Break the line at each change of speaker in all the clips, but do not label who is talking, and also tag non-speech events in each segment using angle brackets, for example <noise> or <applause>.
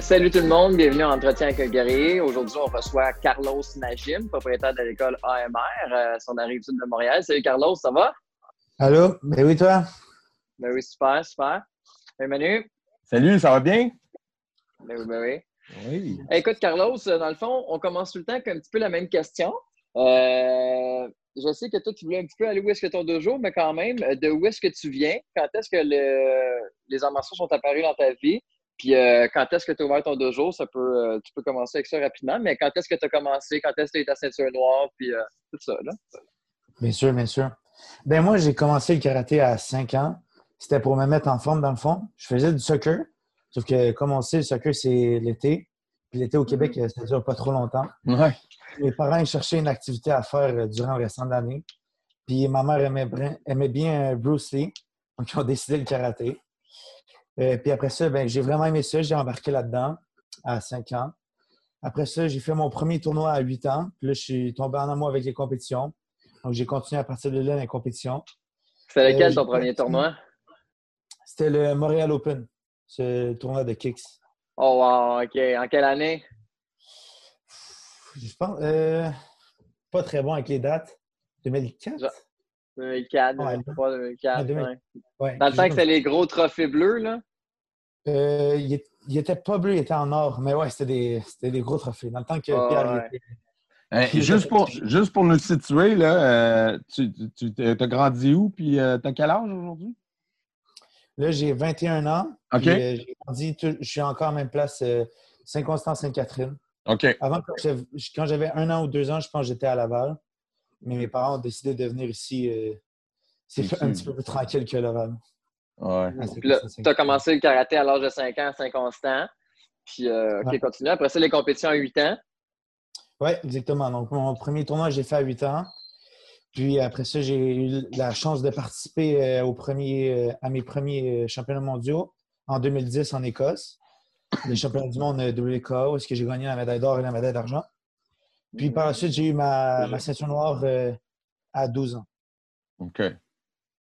Salut tout le monde, bienvenue à Entretien avec un guerrier. Aujourd'hui, on reçoit Carlos Najim, propriétaire de l'école AMR, euh, son arrive sud de Montréal. Salut Carlos, ça va?
Allô? Ben oui, toi?
Ben oui, super, super. Hey Manu?
Salut, ça va bien?
Ben oui, ben oui.
Oui.
Écoute, Carlos, euh, dans le fond, on commence tout le temps avec un petit peu la même question. Euh, je sais que toi, tu voulais un petit peu aller où est-ce que ton dojo, mais quand même, euh, de où est-ce que tu viens? Quand est-ce que le- les martiaux sont apparus dans ta vie? Puis euh, quand est-ce que tu as ouvert ton dojo? Ça peut, euh, tu peux commencer avec ça rapidement, mais quand est-ce que tu as commencé? Quand est-ce que tu as ta ceinture noire? Puis euh, tout ça, là?
Bien sûr, bien sûr. Ben moi, j'ai commencé le karaté à 5 ans. C'était pour me mettre en forme, dans le fond. Je faisais du soccer. Sauf que, comme on sait, le soccer, c'est l'été. Puis l'été au Québec,
Mm-hmm.
ça dure pas trop longtemps.
Ouais.
Mes parents ils cherchaient une activité à faire durant le restant de l'année. Puis ma mère aimait, aimait bien Bruce Lee. Donc, ils ont <laughs> décidé le karaté. Euh, puis après ça, ben, j'ai vraiment aimé ça. J'ai embarqué là-dedans à 5 ans. Après ça, j'ai fait mon premier tournoi à 8 ans. Puis là, je suis tombé en amour avec les compétitions. Donc, j'ai continué à partir de là les compétitions.
C'était lequel
Euh,
ton premier tournoi?
C'était le Montréal Open, ce tournoi de kicks.
Oh wow, OK. En quelle année?
Je pense, euh, pas très bon avec les dates. 2004?
Genre- 2004,
Ouais.
2003, 2004.
Ouais, 2000.
ouais.
Ouais,
Dans le temps que c'était les gros trophées bleus, là?
Euh, il, est- il était pas bleu, il était en or. Mais ouais, c'était des, c'était des gros trophées. Dans le temps que
Ah,
Pierre
ouais.
était-
Euh, juste, pour, juste pour nous situer, là, euh, tu, tu as grandi où? Puis euh, t'as quel âge aujourd'hui?
Là, j'ai 21 ans.
OK.
euh, j'ai grandi tout- je suis encore à la même place, euh, Saint-Constant-Sainte-Catherine.
OK.
Avant, quand j'avais- quand j'avais un an ou deux ans, je pense que j'étais à Laval. Mais mes parents ont décidé de venir ici. euh, c'est un petit peu plus tranquille que Laval.
Ouais.
Ah,
tu as commencé le karaté à l'âge de 5 ans à Saint-Constant. Puis, euh, OK,
Ouais.
continue. Après ça, les compétitions à 8 ans.
Oui, exactement. Donc, mon premier tournoi, j'ai fait à 8 ans. Puis après ça, j'ai eu la chance de participer euh, au premier, euh, à mes premiers championnats mondiaux en 2010 en Écosse. Les championnats du monde WKO, où est-ce que j'ai gagné la médaille d'or et la médaille d'argent. Puis par la suite, j'ai eu ma, ma ceinture noire euh, à 12 ans.
OK.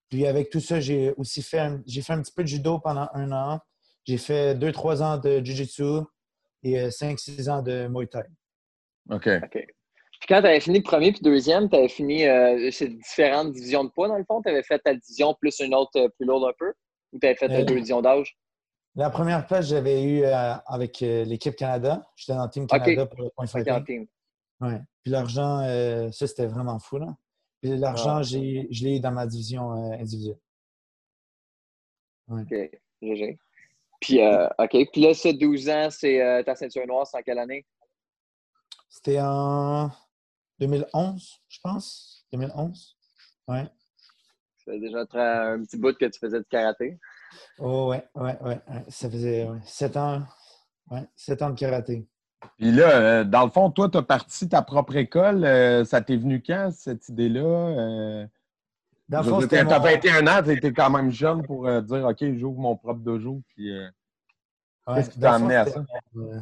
Puis avec tout ça, j'ai aussi fait un, j'ai fait un petit peu de judo pendant un an. J'ai fait 2-3 ans de jiu-jitsu et 5-6 ans de Muay Thai.
OK.
Puis quand tu avais fini premier puis deuxième, tu avais fini euh, ces différentes divisions de poids, dans le fond? Tu avais fait ta division plus une autre euh, plus lourde un peu? Ou tu avais fait euh,
Euh,
deux divisions d'âge?
La première place, j'avais eu euh, avec euh, l'équipe Canada. J'étais dans le Team Canada pour le point
OK,
fighting. Ouais. Puis l'argent, euh, ça, c'était vraiment fou. Là. Puis l'argent,
Ah.
j'ai- je l'ai dans ma division euh, individuelle.
OK, GG. Puis, euh, OK. Puis là, ça, 12 ans, c'est euh, ta ceinture noire, c'est en quelle année?
C'était en 2011, je pense. 2011. Ouais.
Ça fait déjà un petit bout que tu faisais du karaté.
Oh, ouais, ouais, ouais. ouais. Ça faisait ouais, 7 ans. Ouais, 7 ans de karaté.
Puis là, euh, dans le fond, toi, tu as parti ta propre école. euh, ça t'est venu quand, cette idée-là? Euh,
Dans le fond,
t'as
mon-
21 ans, tu étais quand même jeune pour euh, dire OK, j'ouvre mon propre dojo. Puis, euh,
Ouais,
Qu'est-ce qui t'a amené à ça?
euh,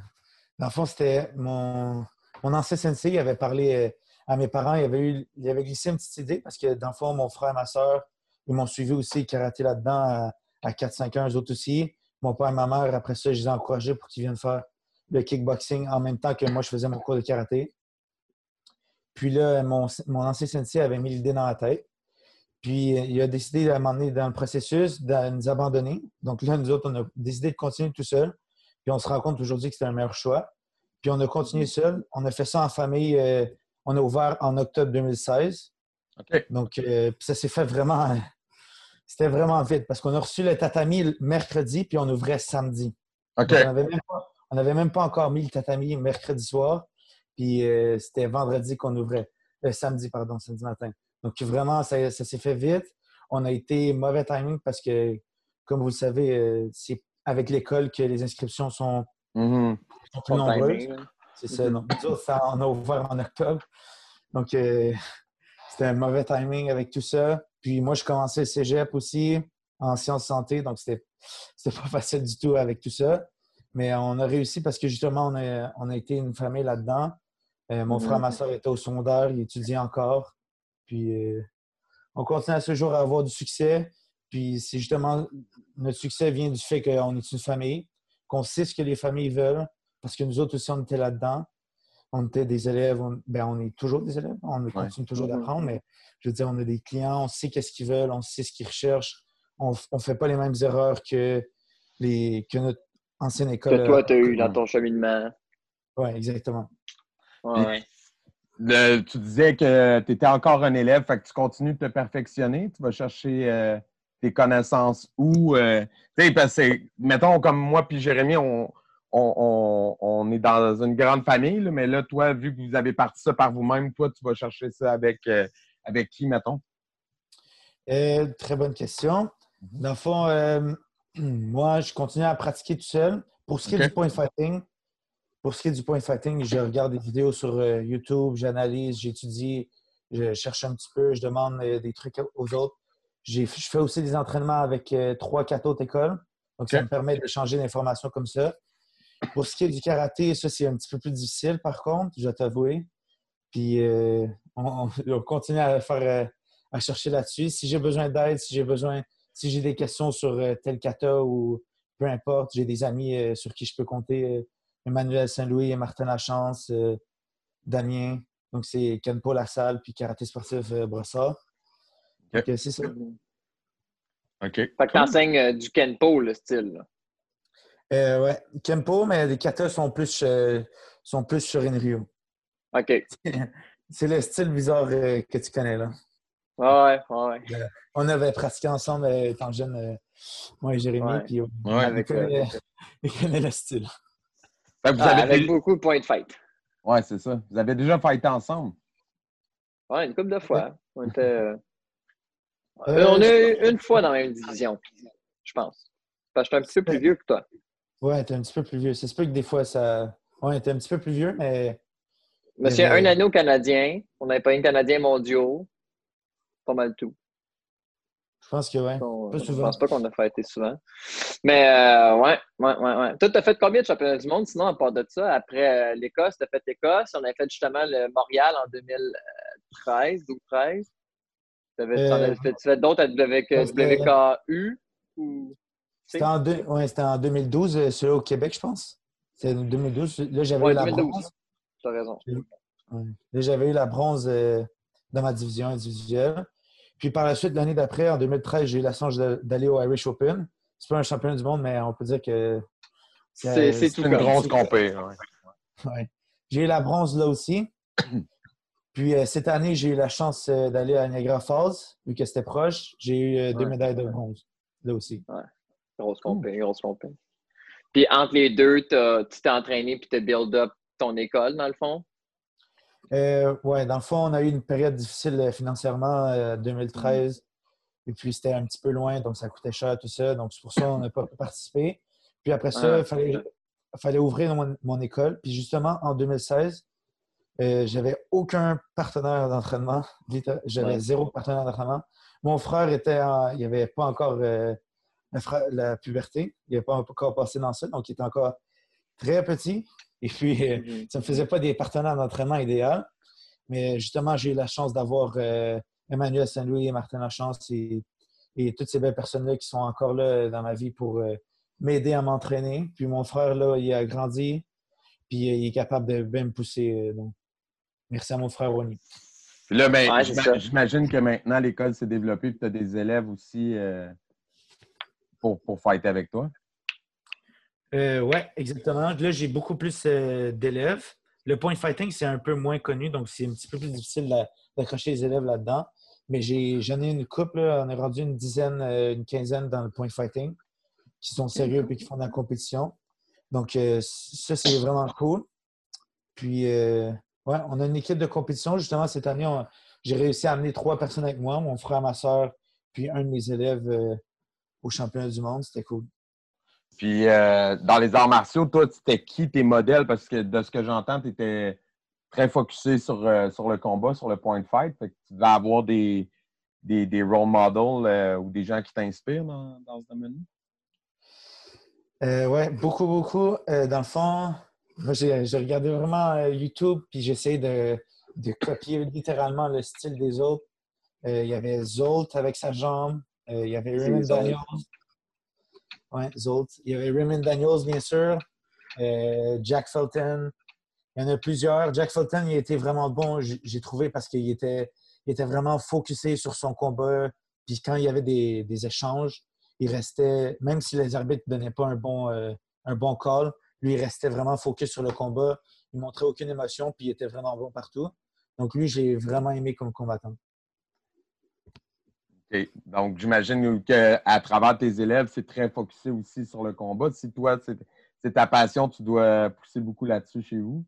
Dans le fond, c'était mon, mon ancien sensei il avait parlé à mes parents. Il avait, eu, il avait glissé une petite idée parce que, dans le fond, mon frère et ma soeur, ils m'ont suivi aussi karaté là-dedans à, à 4-5 ans, eux autres aussi. Mon père et ma mère, après ça, je les ai encouragés pour qu'ils viennent faire le kickboxing en même temps que moi, je faisais mon cours de karaté. Puis là, mon, mon ancien sensei avait mis l'idée dans la tête. Puis euh, il a décidé de m'emmener dans le processus, de nous abandonner. Donc là, nous autres, on a décidé de continuer tout seul. Puis on se rend compte aujourd'hui que c'était un meilleur choix. Puis on a continué seul. On a fait ça en famille. euh, on a ouvert en octobre 2016.
OK.
Donc, euh, ça s'est fait vraiment. <laughs> C'était vraiment vite parce qu'on a reçu le tatami le mercredi, puis on ouvrait samedi. Donc, on n'avait même, pas- on n'avait même pas encore mis le tatami mercredi soir. Puis euh, c'était vendredi qu'on ouvrait. Euh, samedi, pardon, samedi matin. Donc vraiment, ça, ça s'est fait vite. On a été mauvais timing parce que, comme vous le savez, euh, c'est avec l'école que les inscriptions sont, sont plus nombreuses. C'est ça. Donc, nous autres, ça- on a ouvert en octobre. Donc, euh, c'était un mauvais timing avec tout ça. Puis moi, je commençais le cégep aussi en sciences santé, donc c'était, c'était pas <laughs> facile du tout avec tout ça. Mais on a réussi parce que justement, on a, on a été une famille là-dedans. Euh, mon frère, ma soeur était au secondaire, il étudiait encore. Puis euh, on continue à ce jour à avoir du succès. Puis c'est justement, notre succès vient du fait qu'on est une famille, qu'on sait ce que les familles veulent, parce que nous autres aussi, on était là-dedans. On était des élèves, on, ben, on est toujours des élèves, on continue toujours d'apprendre, mais je veux dire, on a des clients, on sait qu'est-ce qu'ils veulent, on sait ce qu'ils recherchent. On ne fait pas les mêmes erreurs que, les, que notre ancienne école.
Que toi, tu as eu dans ton cheminement.
Oui, exactement.
Ouais.
tu disais que tu étais encore un élève, fait que tu continues de te perfectionner, tu vas chercher euh, tes connaissances où. Euh, tu sais, parce que, mettons, comme moi puis Jérémy, on, on, on, est dans une grande famille, mais là, toi, vu que vous avez parti ça par vous-même, toi, tu vas chercher ça avec, euh, avec qui, mettons?
très bonne question. Dans le fond, moi, je continue à pratiquer tout seul. Pour ce qui est du point fighting, pour ce qui est du point fighting, je regarde des vidéos sur euh, YouTube, j'analyse, j'étudie, je cherche un petit peu, je demande euh, des trucs aux autres. Je fais aussi des entraînements avec euh, trois, quatre autres écoles. Donc, ça me permet d'échanger d'informations comme ça. Pour ce qui est du karaté, ça, c'est un petit peu plus difficile, par contre, je dois t'avouer. Puis, on, continue à, faire, à chercher là-dessus. Si j'ai besoin d'aide, si j'ai besoin, si j'ai des questions sur tel kata ou peu importe, j'ai des amis sur qui je peux compter Emmanuel Saint-Louis et Martin Lachance, euh, Damien. Donc, c'est Kenpo Lassalle puis Karaté Sportif euh, Brossard.
OK.
c'est ça.
OK.
Fait que t'enseignes euh, du Kenpo, le style.
Euh, ouais, Kenpo, mais les katas sont plus, sont plus sur Inryo.
OK. <laughs>
c'est le style bizarre que tu connais, là.
Ouais, ouais.
on avait pratiqué ensemble étant jeune, moi et Jérémy, puis on,
avec, <laughs>
connaît, le style.
Vous ah, avez avec beaucoup de points de fight.
Oui, c'est ça. Vous avez déjà fighté ensemble?
Oui, une couple de fois. On, était, euh, euh, on a eu une fois dans la même division, je pense. Parce que je suis un petit peu plus vieux que toi.
Oui, tu es un petit peu plus vieux. C'est pas que des fois, ça. Oui, tu un petit peu plus vieux, mais.
Monsieur, un anneau canadien. On n'avait pas un Canadien mondiaux. Pas mal tout.
Je pense que oui.
Je ne pense pas qu'on a fêté souvent. Mais euh, ouais, ouais, ouais, ouais. Toi, tu as fait combien de championnats du monde sinon à part de ça? Après euh, l'Écosse, tu as fait l'Écosse. On a fait justement le Montréal en 2013, 12-13. Tu avais fait d'autres à WKU?
C'était en, en, 2012, euh, celui au Québec, je pense. C'était en 2012. Là, j'avais eu la bronze.
Tu as raison.
Là, j'avais eu la bronze dans ma division individuelle. Puis par la suite, l'année d'après, en 2013, j'ai eu la chance d'aller au Irish Open. C'est pas un championnat du monde, mais on peut dire que
c'est une grosse compé.
Ouais. J'ai eu la bronze là aussi. <coughs> Puis euh, cette année, j'ai eu la chance euh, d'aller à Niagara Falls, vu que c'était proche. J'ai eu euh, deux médailles de bronze là aussi.
Ouais. Grosse compé, grosse. Puis entre les deux, tu t'es entraîné puis tu as build up ton école, dans le fond?
Euh, oui, dans le fond, on a eu une période difficile euh, financièrement en 2013. Et puis, c'était un petit peu loin, donc ça coûtait cher, tout ça. Donc, c'est pour ça qu'on n'a pas pu participer. Puis après ça, il fallait, ouvrir mon, école. Puis justement, en 2016, euh, j'avais aucun partenaire d'entraînement. J'avais zéro partenaire d'entraînement. Mon frère était il n'avait pas encore euh, la, puberté. Il n'avait pas encore passé dans ça, donc il était encore très petit. Et puis, euh, mm-hmm. ça ne me faisait pas des partenaires d'entraînement idéal. Mais justement, j'ai eu la chance d'avoir euh, Emmanuel Saint-Louis et Martin Lachance et, et toutes ces belles personnes-là qui sont encore là dans ma vie pour euh, m'aider à m'entraîner. Puis mon frère, là, il a grandi, puis il est capable de bien me pousser. donc, merci à mon frère Ronnie.
Puis là, ben, j'imagine que maintenant, l'école s'est développée, puis tu as des élèves aussi pour, pour fighter avec toi.
Euh, oui, exactement. Là, j'ai beaucoup plus euh, d'élèves. Le point fighting, c'est un peu moins connu, donc c'est un petit peu plus difficile d'accrocher les élèves là-dedans. Mais j'en ai, une couple, on est rendu une dizaine, euh, une quinzaine dans le point fighting qui sont sérieux et qui font de la compétition. Donc, ça, c'est vraiment cool. Puis, ouais, on a une équipe de compétition. Justement, cette année, j'ai réussi à amener trois personnes avec moi, mon frère, ma soeur, puis un de mes élèves au championnat du monde. C'était cool.
Puis euh, dans les arts martiaux, toi, tu étais qui tes modèles? Parce que de ce que j'entends, tu étais très focusé sur, euh, sur le combat, sur le point de fight. Fait que tu vas avoir des, des, des role models euh, ou des gens qui t'inspirent dans, dans ce domaine-là?
Ouais, beaucoup, beaucoup. Dans le fond, moi, j'ai regardé vraiment YouTube, puis j'essaie de, de copier littéralement le style des autres. Il y avait Zolt avec sa jambe. Il y avait Raymond. Daniels. Il y avait Raymond Daniels, bien sûr. Euh, Jack Felton. Il y en a plusieurs. Jack Felton, il était vraiment bon, j'ai trouvé, parce qu'il était, vraiment focusé sur son combat. Puis quand il y avait des, échanges, il restait, même si les arbitres ne donnaient pas un bon, euh, un bon call, lui, il restait vraiment focus sur le combat. Il montrait aucune émotion, puis il était vraiment bon partout. Donc, lui, j'ai vraiment aimé comme combattant.
Donc, j'imagine qu'à travers tes élèves, c'est très focusé aussi sur le combat. Si toi, c'est ta passion, tu dois pousser beaucoup là-dessus chez vous.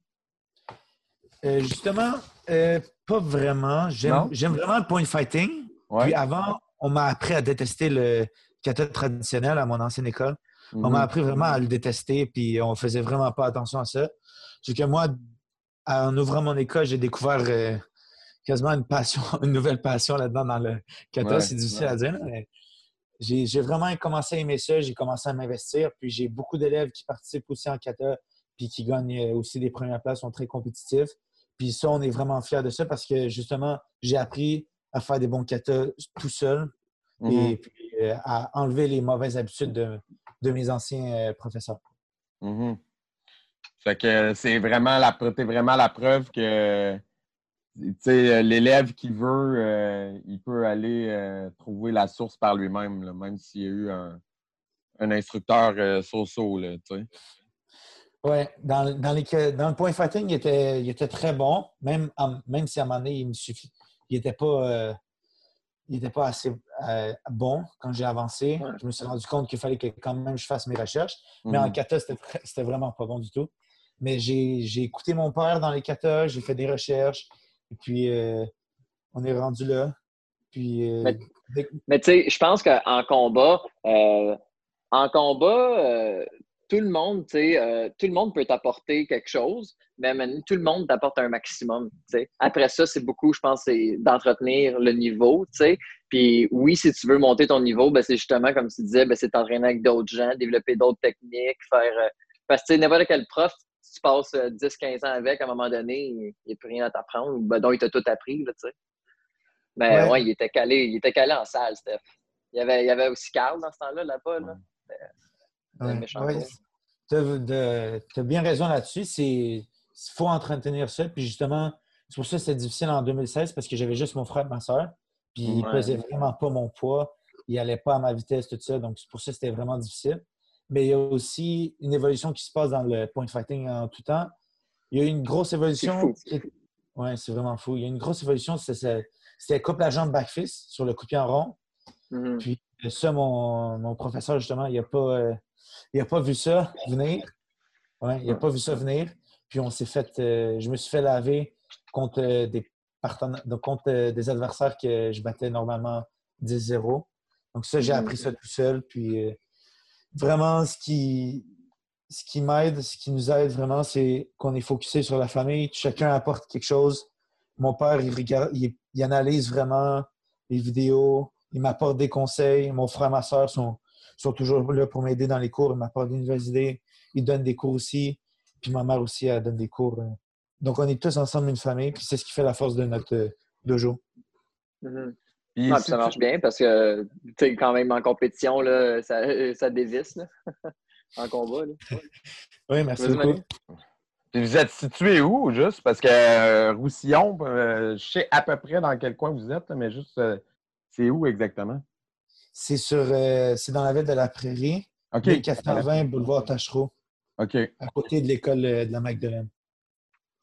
Euh, justement, euh, pas vraiment. J'aime vraiment le point fighting.
Ouais.
Puis avant, on m'a appris à détester le kata traditionnel à mon ancienne école. On m'a
Mhm.
appris vraiment à le détester, puis on faisait vraiment pas attention à ça. C'est que moi, en ouvrant mon école, j'ai découvert euh, quasiment une passion, <laughs> une nouvelle passion là-dedans dans le kata.
Ouais,
c'est difficile à dire, mais j'ai vraiment commencé à aimer ça. J'ai commencé à m'investir. Puis j'ai beaucoup d'élèves qui participent aussi en kata, puis qui gagnent euh, aussi des premières places, sont très compétitifs. Puis ça, on est vraiment fiers de ça parce que justement, j'ai appris à faire des bons kata tout seul et puis euh, à enlever les mauvaises habitudes de, de mes anciens euh, professeurs.
Mhm. Fait que c'est vraiment la vraiment la preuve que l'élève qui veut, euh, il peut aller euh, trouver la source par lui-même, là, même s'il y a eu un, un instructeur euh, so-so, là.
Oui, dans, dans, les, dans le point fighting, il était, il était très bon, même, même si à un moment donné, il me suffit. Il n'était pas, euh, il était pas assez euh, bon quand j'ai avancé.
Ouais.
Je me suis rendu compte qu'il fallait que quand même je fasse mes recherches. Mais en kata, c'était vra- c'était vraiment pas bon du tout. Mais j'ai j'ai écouté mon père dans les katas, j'ai fait des recherches, et puis euh, on est rendu là. Puis, euh,
Mais-
dès-
Mais tu sais, je pense qu'en combat, en combat, euh, tout le monde, tu sais, euh, tout le monde peut t'apporter quelque chose, mais maintenant, tout le monde t'apporte un maximum. tu sais. Après ça, c'est beaucoup, je pense, c'est d'entretenir le niveau, tu sais. Puis oui, si tu veux monter ton niveau, ben, c'est justement, comme tu disais, ben, c'est t'entraîner avec d'autres gens, développer d'autres techniques, faire. euh, parce que tu sais, n'importe quel prof, tu passes euh, 10-15 ans avec, à un moment donné, il n'y a plus rien à t'apprendre, ben, donc il t'a tout appris, là, tu sais. Mais
Ouais.
ouais. il était calé, il était calé en salle, Steph. Il y avait, il y avait aussi Carl dans ce temps-là, là-bas. Là.
Ouais, ouais. Tu as bien raison là-dessus. Il faut entretenir ça. Puis justement, c'est pour ça que c'était difficile en 2016 parce que j'avais juste mon frère et ma soeur. Puis il pesait vraiment pas mon poids. Il n'allait pas à ma vitesse, tout ça. Donc c'est pour ça que c'était vraiment difficile. Mais il y a aussi une évolution qui se passe dans le point fighting en tout temps. Il y a eu une grosse évolution. Oui, c'est vraiment fou. Il y a une grosse évolution. c'est- c'est- C'était coupe la jambe back fist sur le coup de pied en rond.
Mhm.
Puis ça, mon, mon professeur, justement, il n'a pas, euh, il a pas vu ça venir. Ouais, il n'a pas vu ça venir. Puis on s'est fait. euh, je me suis fait laver contre euh, des donc contre euh, des adversaires que je battais normalement 10-0. Donc ça, j'ai
Mhm.
appris ça tout seul. Puis euh, vraiment, ce qui, ce qui m'aide, ce qui nous aide vraiment, c'est qu'on est focusé sur la famille. Chacun apporte quelque chose. Mon père, il, regarde, il, analyse vraiment les vidéos. Il m'apporte des conseils. Mon frère et ma soeur sont, sont toujours là pour m'aider dans les cours. Ils m'apportent des nouvelles idées. Ils donnent des cours aussi. Puis ma mère aussi, elle donne des cours. Donc, on est tous ensemble une famille. Puis c'est ce qui fait la force de notre dojo.
Puis
Ouais,
si
puis ça
tu-
marche bien parce que, tu sais, quand même en compétition, là, ça, ça dévisse là. <laughs> en combat. Là. <laughs>
Oui, merci beaucoup.
Puis vous êtes situé où, juste? Parce que euh, Roussillon, euh, je sais à peu près dans quel coin vous êtes, mais juste, euh, c'est où exactement?
C'est sur, euh, c'est dans la ville de la Prairie,
OK.
1080 boulevard Tachereau, à côté de l'école de la Magdalene.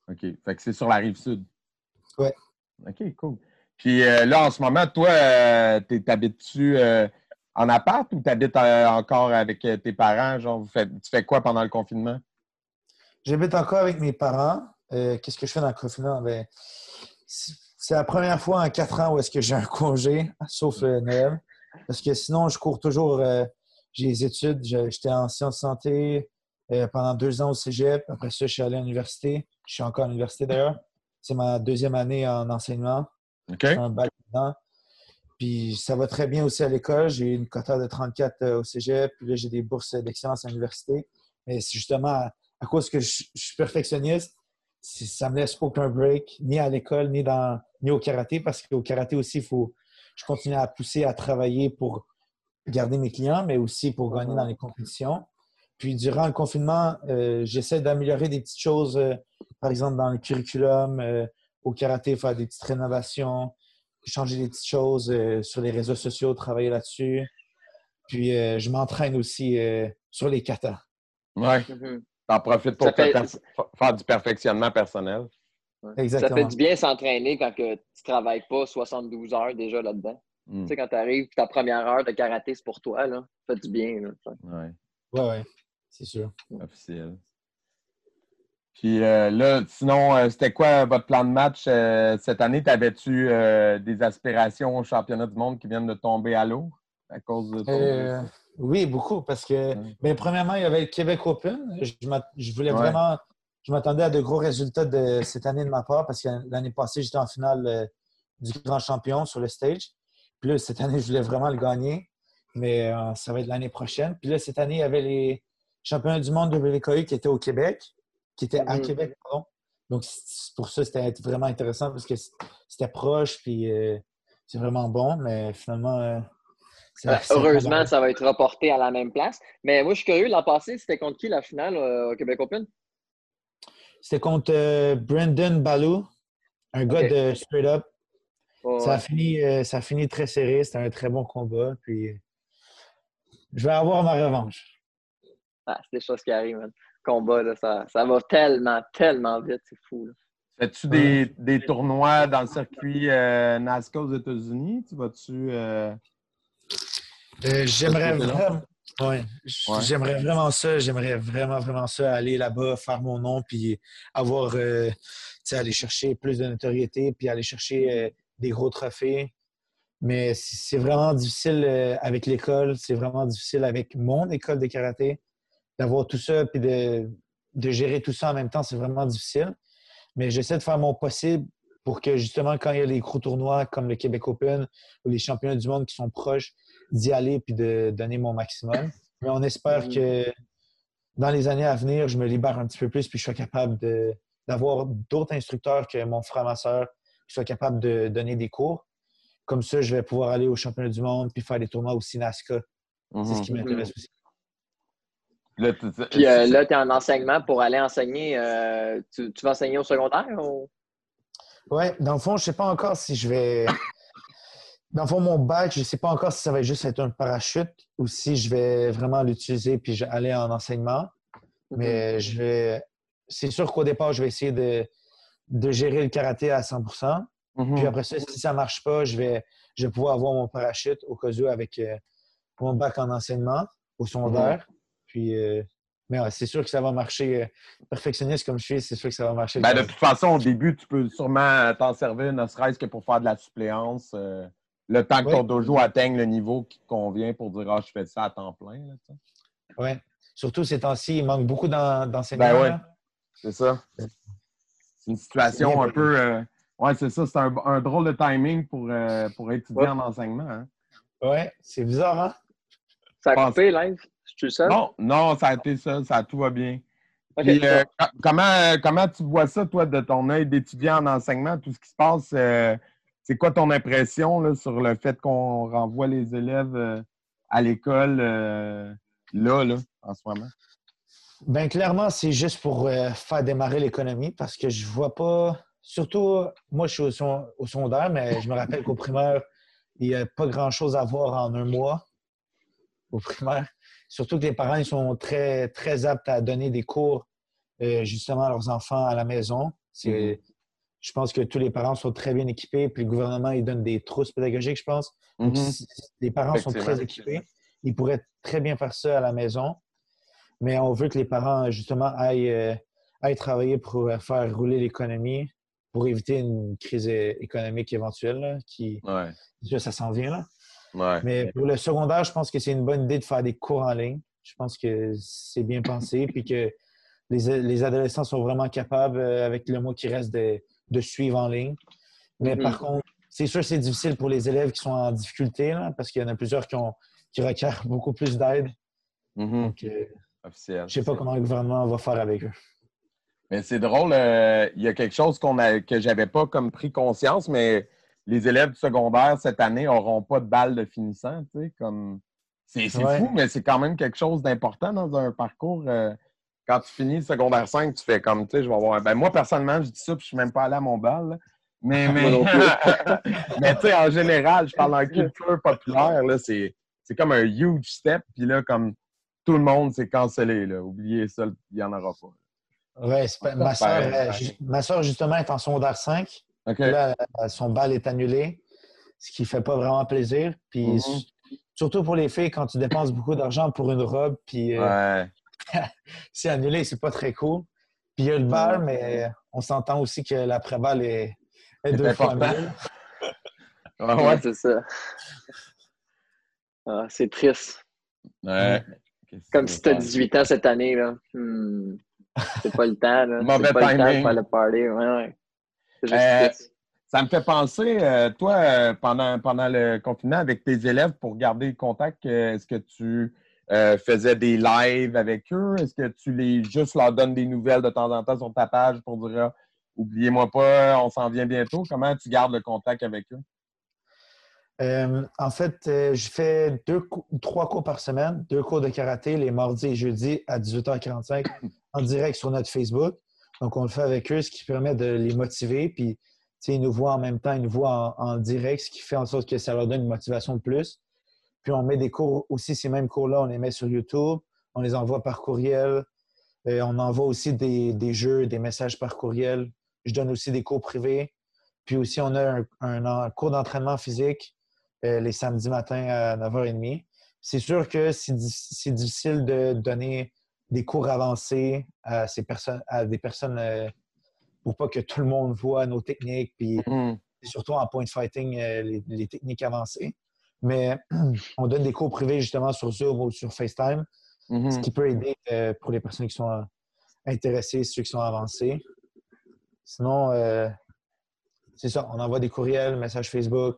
OK. Fait que c'est sur la rive sud.
Ouais.
OK, cool. Puis euh, là, en ce moment, toi, euh, t'es- t'habites-tu euh, en appart ou t'habites euh, encore avec tes parents? Genre, tu fais quoi pendant le confinement?
J'habite encore avec mes parents. Qu'est-ce que je fais dans le confinement? Ben, c'est la première fois en quatre ans où est-ce que j'ai un congé, <laughs> sauf euh, Noël. Parce que sinon, je cours toujours. j'ai des études. J'étais en sciences santé euh, pendant deux ans au cégep. Après ça, je suis allé à l'université. Je suis encore à l'université d'ailleurs. c'est ma deuxième année en enseignement.
OK?
un bac dedans. Puis ça va très bien aussi à l'école. J'ai une quota de 34 euh, au cégep. Puis là, j'ai des bourses d'excellence à l'université. Mais c'est justement à, cause que je, suis perfectionniste, ça me laisse aucun break, ni à l'école, ni, ni au karaté. Parce qu'au karaté aussi, il faut, je continue à pousser à travailler pour garder mes clients, mais aussi pour gagner dans les compétitions. Puis durant le confinement, euh, j'essaie d'améliorer des petites choses, euh, par exemple dans le curriculum, au karaté, faire des petites rénovations, changer des petites choses euh, sur les réseaux sociaux, travailler là-dessus. Puis euh, je m'entraîne aussi euh, sur les katas.
Ouais.
Mhm.
T'en profites pour
Ça fait-
faire du perfectionnement personnel.
Ça
Exactement.
fait du bien s'entraîner quand que tu travailles pas 72 heures déjà là-dedans.
Mm.
Tu sais, quand tu arrives, ta première heure de karaté, c'est pour toi. Là. Ça fait du bien. Là, ça.
Ouais,
Ouais, ouais, c'est sûr.
officiel. Puis euh, là, sinon, euh, c'était quoi votre plan de match euh, cette année? T'avais-tu des aspirations au championnat du monde qui viennent de tomber à l'eau à cause de ton...
Oui, beaucoup, parce que, ben, premièrement, il y avait le Québec Open. Je, je voulais
Ouais.
vraiment, je m'attendais à de gros résultats de cette année de ma part, parce que l'année passée, j'étais en finale euh, du grand champion sur le stage. Puis là, cette année, je voulais vraiment le gagner, mais euh, ça va être l'année prochaine. Puis là, cette année, il y avait les championnats du monde de WKU qui étaient au Québec, qui étaient à
Mhm.
Québec, pardon. Donc, pour ça, c'était vraiment intéressant parce que c'était proche, puis euh, c'est vraiment bon, mais finalement. euh, ça- ça-
heureusement, ça va être reporté à la même place. Mais moi, je suis curieux, l'an passé, c'était contre qui la finale euh, au Québec Open?
C'était contre euh, Brendan Ballou, un gars de Straight Up. Ça, a fini, ça a fini très serré. C'était un très bon combat. Puis, je vais avoir ma revanche.
Ah, c'est des choses qui arrivent, man. Combat, là, ça, ça va tellement, tellement vite, c'est fou. là.
Fais-tu des, des tournois dans le circuit euh, NASCAR aux États-Unis? Tu vas-tu. euh,
Euh, J'aimerais vraiment, ouais, j'aimerais vraiment ça. J'aimerais vraiment, vraiment ça, aller là-bas, faire mon nom, puis avoir, euh, tu sais, aller chercher plus de notoriété, puis aller chercher euh, des gros trophées. Mais c'est vraiment difficile avec l'école, c'est vraiment difficile avec mon école de karaté, d'avoir tout ça, puis de, de gérer tout ça en même temps, c'est vraiment difficile. Mais j'essaie de faire mon possible pour que justement, quand il y a les gros tournois comme le Québec Open ou les championnats du monde qui sont proches, d'y aller puis de donner mon maximum. Mais on espère que dans les années à venir, je me libère un petit peu plus puis je sois capable de- d'avoir d'autres instructeurs que mon frère, ma soeur, qui soient capables de donner des cours. Comme ça, je vais pouvoir aller au championnat du monde puis faire des tournois aussi NASCA. C'est ce qui
Mhm.
m'intéresse aussi.
Là, tu- tu-
Puis euh, là, tu es en enseignement pour aller enseigner. euh, tu, tu vas enseigner au secondaire? Ou...
Oui, dans le fond, je ne sais pas encore si je vais. Dans le fond, mon bac, je ne sais pas encore si ça va juste être un parachute ou si je vais vraiment l'utiliser puis je- aller en enseignement. Mais je vais. C'est sûr qu'au départ, je vais essayer de, de gérer le karaté à 100
Mhm.
Puis après ça, si ça ne marche pas, je vais, je vais pouvoir avoir mon parachute au cas où avec euh, mon bac en enseignement au secondaire. Puis, euh, mais ouais, c'est sûr que ça va marcher. euh, perfectionniste comme je suis, c'est sûr que ça va marcher.
Ben, de toute façon, au début, tu peux sûrement t'en servir, ne serait-ce que pour faire de la suppléance. euh, le temps que
Oui.
ton dojo atteigne le niveau qui te convient pour dire Ah, je fais ça à temps plein.
Ouais. Surtout ces temps-ci, il manque beaucoup d'en- d'enseignants.
Ben. C'est ça. C'est une situation un peu. euh, ouais, c'est ça. C'est un, un drôle de timing pour, euh, pour étudier
Ouais.
en enseignement. hein.
Ouais, c'est bizarre, hein?
Ça a coupé, live? Le?
Non, non, ça a été ça. Ça tout va bien. Puis, euh,
va.
co- comment, comment tu vois ça, toi, de ton œil d'étudiant en enseignement, tout ce qui se passe? euh, c'est quoi ton impression là, sur le fait qu'on renvoie les élèves euh, à l'école euh, là, là, en ce moment?
Ben clairement, c'est juste pour euh, faire démarrer l'économie parce que je vois pas. Surtout, moi, je suis au, son- au secondaire, mais je me rappelle qu'au primaire, il n'y a pas grand-chose à voir en un mois au primaire. Surtout que les parents, ils sont très, très aptes à donner des cours euh, justement à leurs enfants à la maison. C'est, Je pense que tous les parents sont très bien équipés, puis le gouvernement, il donne des trousses pédagogiques, je pense. Donc,
Mhm.
si- les parents sont très équipés. Ils pourraient très bien faire ça à la maison. Mais on veut que les parents, justement, aillent, euh, aillent travailler pour euh, faire rouler l'économie, pour éviter une crise économique éventuelle, là, qui,
Ouais,
ça, ça s'en vient. Là.
Ouais.
Mais pour le secondaire, je pense que c'est une bonne idée de faire des cours en ligne. Je pense que c'est bien pensé, puis que les, les adolescents sont vraiment capables, euh, avec le mot qui reste, de, de suivre en ligne. Mais par contre, c'est sûr que c'est difficile pour les élèves qui sont en difficulté, là, parce qu'il y en a plusieurs qui, ont, qui requièrent beaucoup plus d'aide.
Mhm.
Donc, euh,
Officiel.
je sais pas comment le gouvernement va faire avec eux.
Mais c'est drôle, euh, il y a quelque chose qu'on a, que j'avais pas comme pris conscience, mais les élèves du secondaire cette année n'auront pas de balle de finissant, tu sais, comme c'est
Ouais.
fou, mais c'est quand même quelque chose d'important dans un parcours. euh, quand tu finis le secondaire 5, tu fais comme, tu sais, je vais avoir. Ben, moi, personnellement, je dis ça, puis je suis même pas allé à mon bal. là. Mais, <laughs> mais, <laughs> mais tu sais, en général, je parle en culture populaire, là, c'est c'est comme un huge step, puis là, comme tout le monde s'est cancellé, là. Oubliez ça, il n'y en aura pas.
Pas- ma, soeur,
pareil.
ma soeur, justement, est en secondaire 5. Là, euh, son bal est annulé, ce qui fait pas vraiment plaisir. Puis
Mhm.
s- surtout pour les filles, quand tu dépenses beaucoup d'argent pour une robe, puis euh,
Ouais. <laughs>
c'est annulé, c'est pas très cool. Puis il y a le bal, mais on s'entend aussi que l'après-bal est, est deux <laughs> fois mieux.
Ouais,
ouais.
c'est ça. Ah, c'est triste.
Ouais. Qu'est-ce
Comme si
tu
as
veux
18 ans cette année. Là. Hmm. C'est pas le temps. Là.
Mauvais
pas le temps de faire le party. Ouais, ouais.
Euh. Ça me fait penser, euh, toi, euh, pendant, pendant le confinement, avec tes élèves, pour garder le contact, est-ce que tu euh, faisais des lives avec eux? Est-ce que tu les juste leur donnes des nouvelles de temps en temps sur ta page pour dire ah, oubliez-moi pas, on s'en vient bientôt? Comment tu gardes le contact avec eux?
Euh, en fait, euh, je fais deux, trois cours par semaine, deux cours de karaté les mardis et jeudis à 18h45 en direct sur notre Facebook. Donc, on le fait avec eux, ce qui permet de les motiver. Puis, ils nous voient en même temps, ils nous voient en, direct, ce qui fait en sorte que ça leur donne une motivation de plus. Puis, on met des cours aussi, ces mêmes cours-là, on les met sur YouTube, on les envoie par courriel. Euh, on envoie aussi des, jeux, des messages par courriel. Je donne aussi des cours privés. Puis aussi, on a un, cours d'entraînement physique euh, les samedis matins à 9h30. C'est sûr que c'est difficile de donner des cours avancés à, ces personnes, à des personnes euh, pour pas que tout le monde voit nos techniques, puis
Mhm.
surtout en point fighting, euh, les, les techniques avancées. Mais <clears throat> on donne des cours privés justement sur Zoom ou sur FaceTime, ce
Mhm.
qui peut aider euh, pour les personnes qui sont euh, intéressées, ceux qui sont avancés. Sinon, euh, c'est ça, on envoie des courriels, messages Facebook.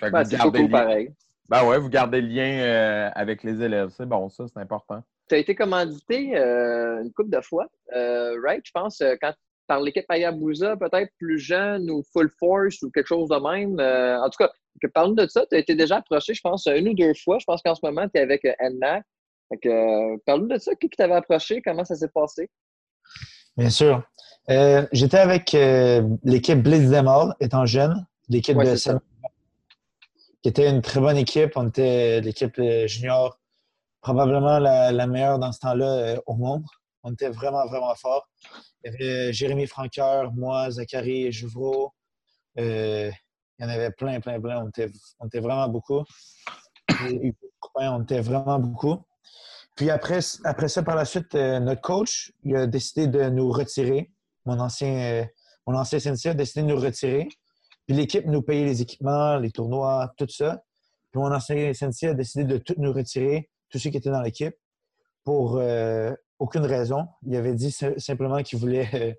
Ben,
vous
c'est cool pareil.
Ben ouais, vous gardez le lien euh, avec les élèves. C'est bon, ça, c'est important.
Tu as été commandité euh, une couple de fois, euh, right? Je pense, euh, quand par l'équipe Hayabusa, peut-être plus jeune ou Full Force ou quelque chose de même. Euh, en tout cas, parle-nous de ça. Tu as été déjà approché, je pense, une ou deux fois. Je pense qu'en ce moment, tu es avec NMAC. Fait que, euh, parle-nous de ça. Qui qui t'avait approché? Comment ça s'est passé?
Bien sûr. Euh, J'étais avec euh, l'équipe Blitz Demal, étant jeune, l'équipe
Ouais,
de qui était une très bonne équipe. On était l'équipe euh, junior, probablement la, meilleure dans ce temps-là euh, au monde. On était vraiment, vraiment fort. Il y avait Jérémy Franqueur, moi, Zachary Jouvreau. Euh, il y en avait plein, plein, plein. On était, on était vraiment beaucoup. On était vraiment beaucoup. Puis après, après ça, par la suite, euh, notre coach il a décidé de nous retirer. Mon ancien, euh, mon ancien a décidé de nous retirer. Puis l'équipe nous payait les équipements, les tournois, tout ça. Puis mon ancien sensei a décidé de tout nous retirer, tous ceux qui étaient dans l'équipe, pour euh, aucune raison. Il avait dit si- simplement qu'il voulait, euh,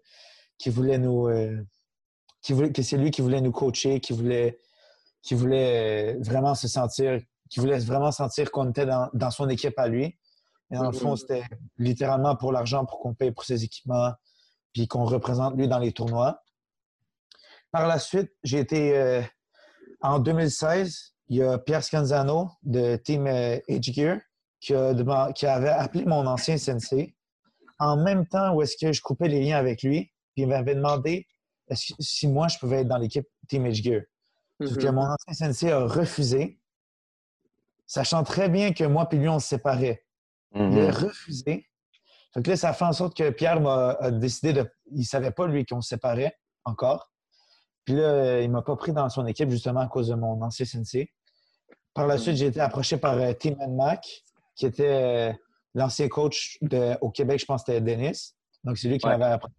qu'il voulait nous. euh, qu'il voulait- que c'est lui qui voulait nous coacher, qui voulait, qui voulait euh, vraiment se sentir, qui voulait vraiment sentir qu'on était dans, dans son équipe à lui. Et dans le fond,
Mhm.
c'était littéralement pour l'argent, pour qu'on paye pour ses équipements, puis qu'on représente lui dans les tournois. Par la suite, j'ai été euh, en 2016, il y a Pierre Scanzano de Team euh, Edge Gear qui, a qui avait appelé mon ancien sensei en même temps où est-ce que je coupais les liens avec lui, puis il m'avait demandé si moi je pouvais être dans l'équipe Team Edge Gear. Sauf que
Mhm.
mon ancien sensei a refusé, sachant très bien que moi et lui, on se séparait. Il a
Mhm.
refusé. Fait que là, ça fait en sorte que Pierre m'a a décidé de. Il ne savait pas, lui, qu'on se séparait encore. Puis là, il ne m'a pas pris dans son équipe, justement, à cause de mon ancien sensei. Par la suite, j'ai été approché par euh, Tim Mac, qui était euh, l'ancien coach de- au Québec, je pense que c'était Denis. Donc, c'est lui qui
Ouais.
m'avait appris.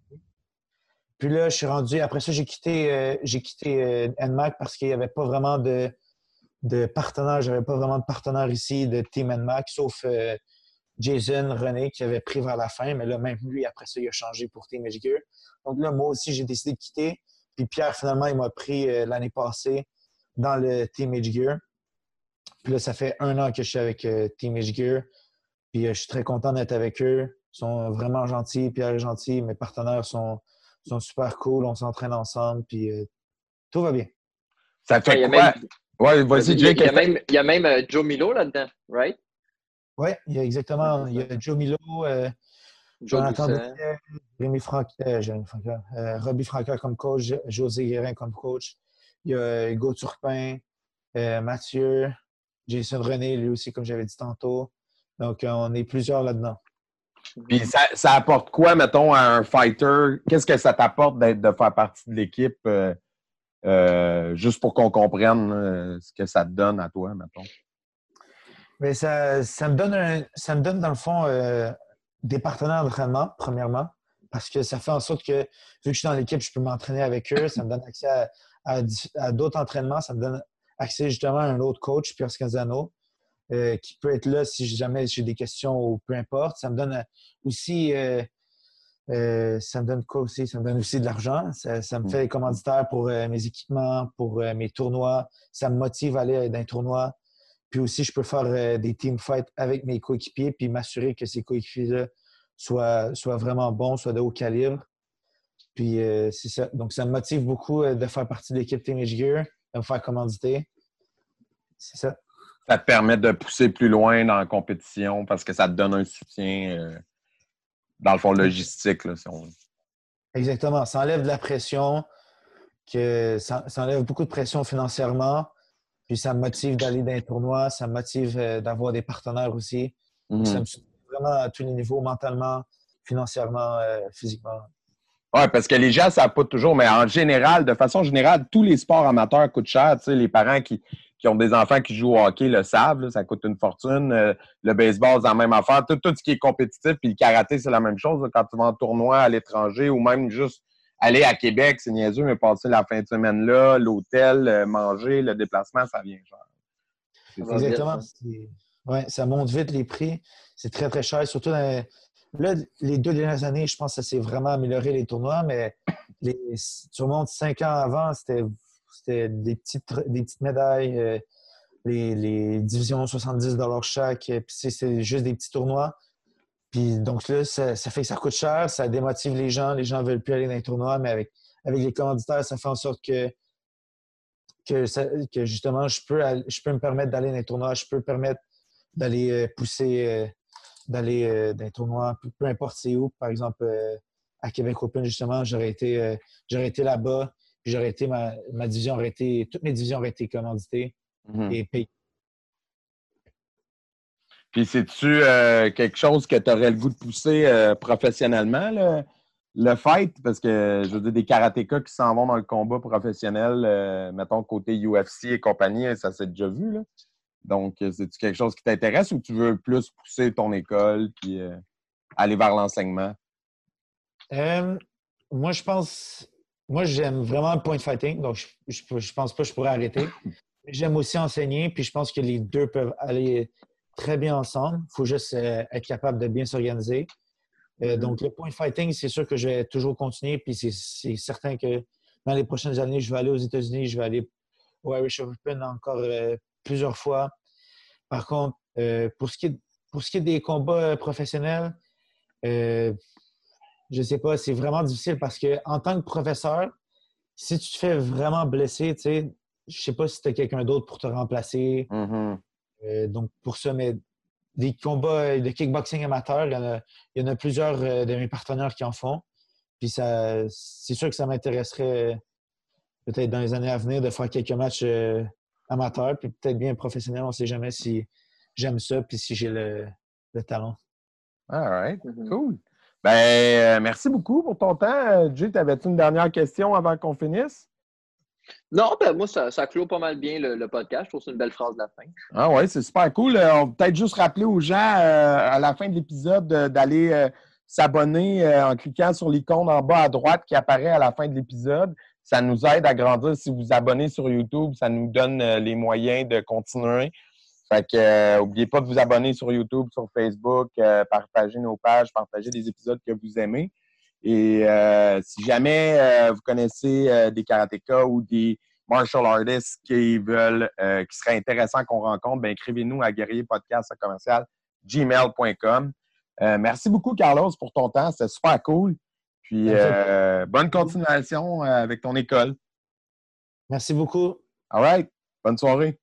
Puis là, je suis rendu. Après ça, j'ai quitté, euh, j'ai quitté euh, NMAC parce qu'il n'y avait pas vraiment de, de partenaire. Je n'avais pas vraiment de partenaire ici de Team NMAC, sauf euh, Jason René qui avait pris vers la fin, mais là, même lui, après ça, il a changé pour Team Edgegear. Donc là, moi aussi, j'ai décidé de quitter. Puis Pierre, finalement, il m'a pris euh, l'année passée dans le Team Edgegear. Puis là, ça fait un an que je suis avec euh, Team Edgegear. Puis euh, je suis très content d'être avec eux. Ils sont vraiment gentils. Pierre est gentil. Mes partenaires sont, sont super cool. On s'entraîne ensemble. Puis tout va bien.
Ça fait
a
quoi?
même-
Ouais, vas-y,
Il y a,
Jake.
il y a même, il y a même euh, Joe Milo là-dedans, right?
Oui, il y a exactement. Il y a Joe Milo, euh,
Joe Doucet.
Jérémy Franca, euh, Robbie Franca comme coach, José Guérin comme coach. Il y a euh, Hugo Turpin, euh, Mathieu, Jason René, lui aussi, comme j'avais dit tantôt. Donc, euh, on est plusieurs là-dedans.
Puis ça, ça apporte quoi, mettons, à un fighter? Qu'est-ce que ça t'apporte de faire partie de l'équipe? euh, euh, juste pour qu'on comprenne euh, ce que ça te donne à toi, mettons?
Mais ça, ça, me donne un- ça me donne, dans le fond, des partenaires d'entraînement, premièrement, parce que ça fait en sorte que, vu que je suis dans l'équipe, je peux m'entraîner avec eux. Ça me donne accès à, à di- à d'autres entraînements. Ça me donne accès justement à un autre coach, Pierre Scanzano, euh, qui peut être là si jamais j'ai des questions ou peu importe. Ça me donne euh, aussi. euh, euh, ça me donne quoi aussi? Ça me donne aussi de l'argent. Ça, ça me fait des commanditaires pour mes équipements, pour mes tournois. Ça me motive à aller dans un tournoi. Puis aussi, je peux faire euh, des team fights avec mes coéquipiers puis m'assurer que ces coéquipiers-là soient, soient vraiment bons, soient de haut calibre. Puis euh, c'est ça. Donc, ça me motive beaucoup euh, de faire partie de l'équipe Team Gear, de me faire commanditer. C'est ça.
Ça te permet de pousser plus loin dans la compétition parce que ça te donne un soutien, euh, dans le fond, logistique, là, si on.
Exactement. Ça enlève de la pression, que ça, ça enlève beaucoup de pression financièrement. Puis ça me motive d'aller dans les tournois, ça me motive euh, d'avoir des partenaires aussi.
Mhm.
Ça me soutient vraiment à tous les niveaux, mentalement, financièrement, euh, physiquement.
Oui, parce que les gens ne savent pas toujours, mais en général, de façon générale, tous les sports amateurs coûtent cher. Tu sais, les parents qui, qui ont des enfants qui jouent au hockey le savent, là, ça coûte une fortune. Euh, le baseball, c'est la même affaire. Tout, tout ce qui est compétitif, puis le karaté, c'est la même chose. là. Quand tu vas en tournoi à l'étranger ou même juste aller à Québec, c'est niaiseux, mais passer la fin de semaine là, l'hôtel, euh, manger, le déplacement, ça vient cher.
Exactement.
hein.
Ouais, ça monte vite les prix. C'est très, très cher. Surtout dans... là, les deux dernières années, je pense que ça s'est vraiment amélioré les tournois, mais les... tu remontes cinq ans avant, c'était des petites, des petites médailles, euh, les, les divisions 70 chaque, euh, puis c'est juste des petits tournois. Puis donc là, ça, ça fait que ça coûte cher, ça démotive les gens. Les gens ne veulent plus aller dans les tournois, mais avec, avec les commanditaires, ça fait en sorte que que, ça- que justement, je peux, je peux me permettre d'aller dans les tournois, je peux me permettre d'aller euh, pousser, euh, d'aller euh, dans les tournois, peu, importe c'est où. Par exemple, à Québec Open, justement, j'aurais été, j'aurais été là-bas, puis j'aurais été, ma, ma division aurait été, toutes mes divisions auraient été commanditées
Mhm.
et payées.
Puis, c'est-tu euh, quelque chose que tu aurais le goût de pousser euh, professionnellement, le, le fight? Parce que, je veux dire, des karatékas qui s'en vont dans le combat professionnel, euh, mettons, côté UFC et compagnie, ça s'est déjà vu, là. Donc, c'est-tu quelque chose qui t'intéresse ou tu veux plus pousser ton école puis aller vers l'enseignement?
Moi, je pense. Moi, j'aime vraiment le point fighting, donc je, je, je pense pas que je pourrais arrêter. <laughs> J'aime aussi enseigner, puis je pense que les deux peuvent aller très bien ensemble. Il faut juste euh, être capable de bien s'organiser. Euh, donc, le point fighting, c'est sûr que je vais toujours continuer, puis c'est- certain que dans les prochaines années, je vais aller aux États-Unis, je vais aller au Irish Open encore euh, plusieurs fois. Par contre, pour, ce qui est, pour ce qui est des combats professionnels, je sais pas, c'est vraiment difficile parce que en tant que professeur, si tu te fais vraiment blesser, tu sais, je sais pas si tu as quelqu'un d'autre pour te remplacer.
Mhm.
Euh, donc, pour ça, mais des combats de kickboxing amateur, il y en a, il y en a plusieurs euh, de mes partenaires qui en font. Puis ça, c'est sûr que ça m'intéresserait euh, peut-être dans les années à venir de faire quelques matchs euh, amateurs, puis peut-être bien professionnels. On ne sait jamais si j'aime ça, puis si j'ai le, le talent.
All right.
Mhm.
Cool. Ben, euh, merci beaucoup pour ton temps. Euh, Jay, t'avais-tu une dernière question avant qu'on finisse?
Non, ben moi, ça, clôt pas mal bien le, podcast. Je trouve que c'est une belle phrase de la fin.
Ah ouais, c'est super cool. Euh, on va peut-être juste rappeler aux gens euh, à la fin de l'épisode euh, d'aller s'abonner en cliquant sur l'icône en bas à droite qui apparaît à la fin de l'épisode. Ça nous aide à grandir. Si vous vous abonnez sur YouTube, ça nous donne les moyens de continuer. Fait que pas de vous abonner sur YouTube, sur Facebook, partager nos pages, partager des épisodes que vous aimez. Et si jamais vous connaissez des karatékas ou des martial artists qui veulent, qui seraient intéressants qu'on rencontre, ben écrivez-nous à guerrierpodcast commercial gmail.com. merci beaucoup, Carlos, pour ton temps. C'était super cool. Puis bonne continuation avec ton école.
Merci beaucoup.
All right. Bonne soirée.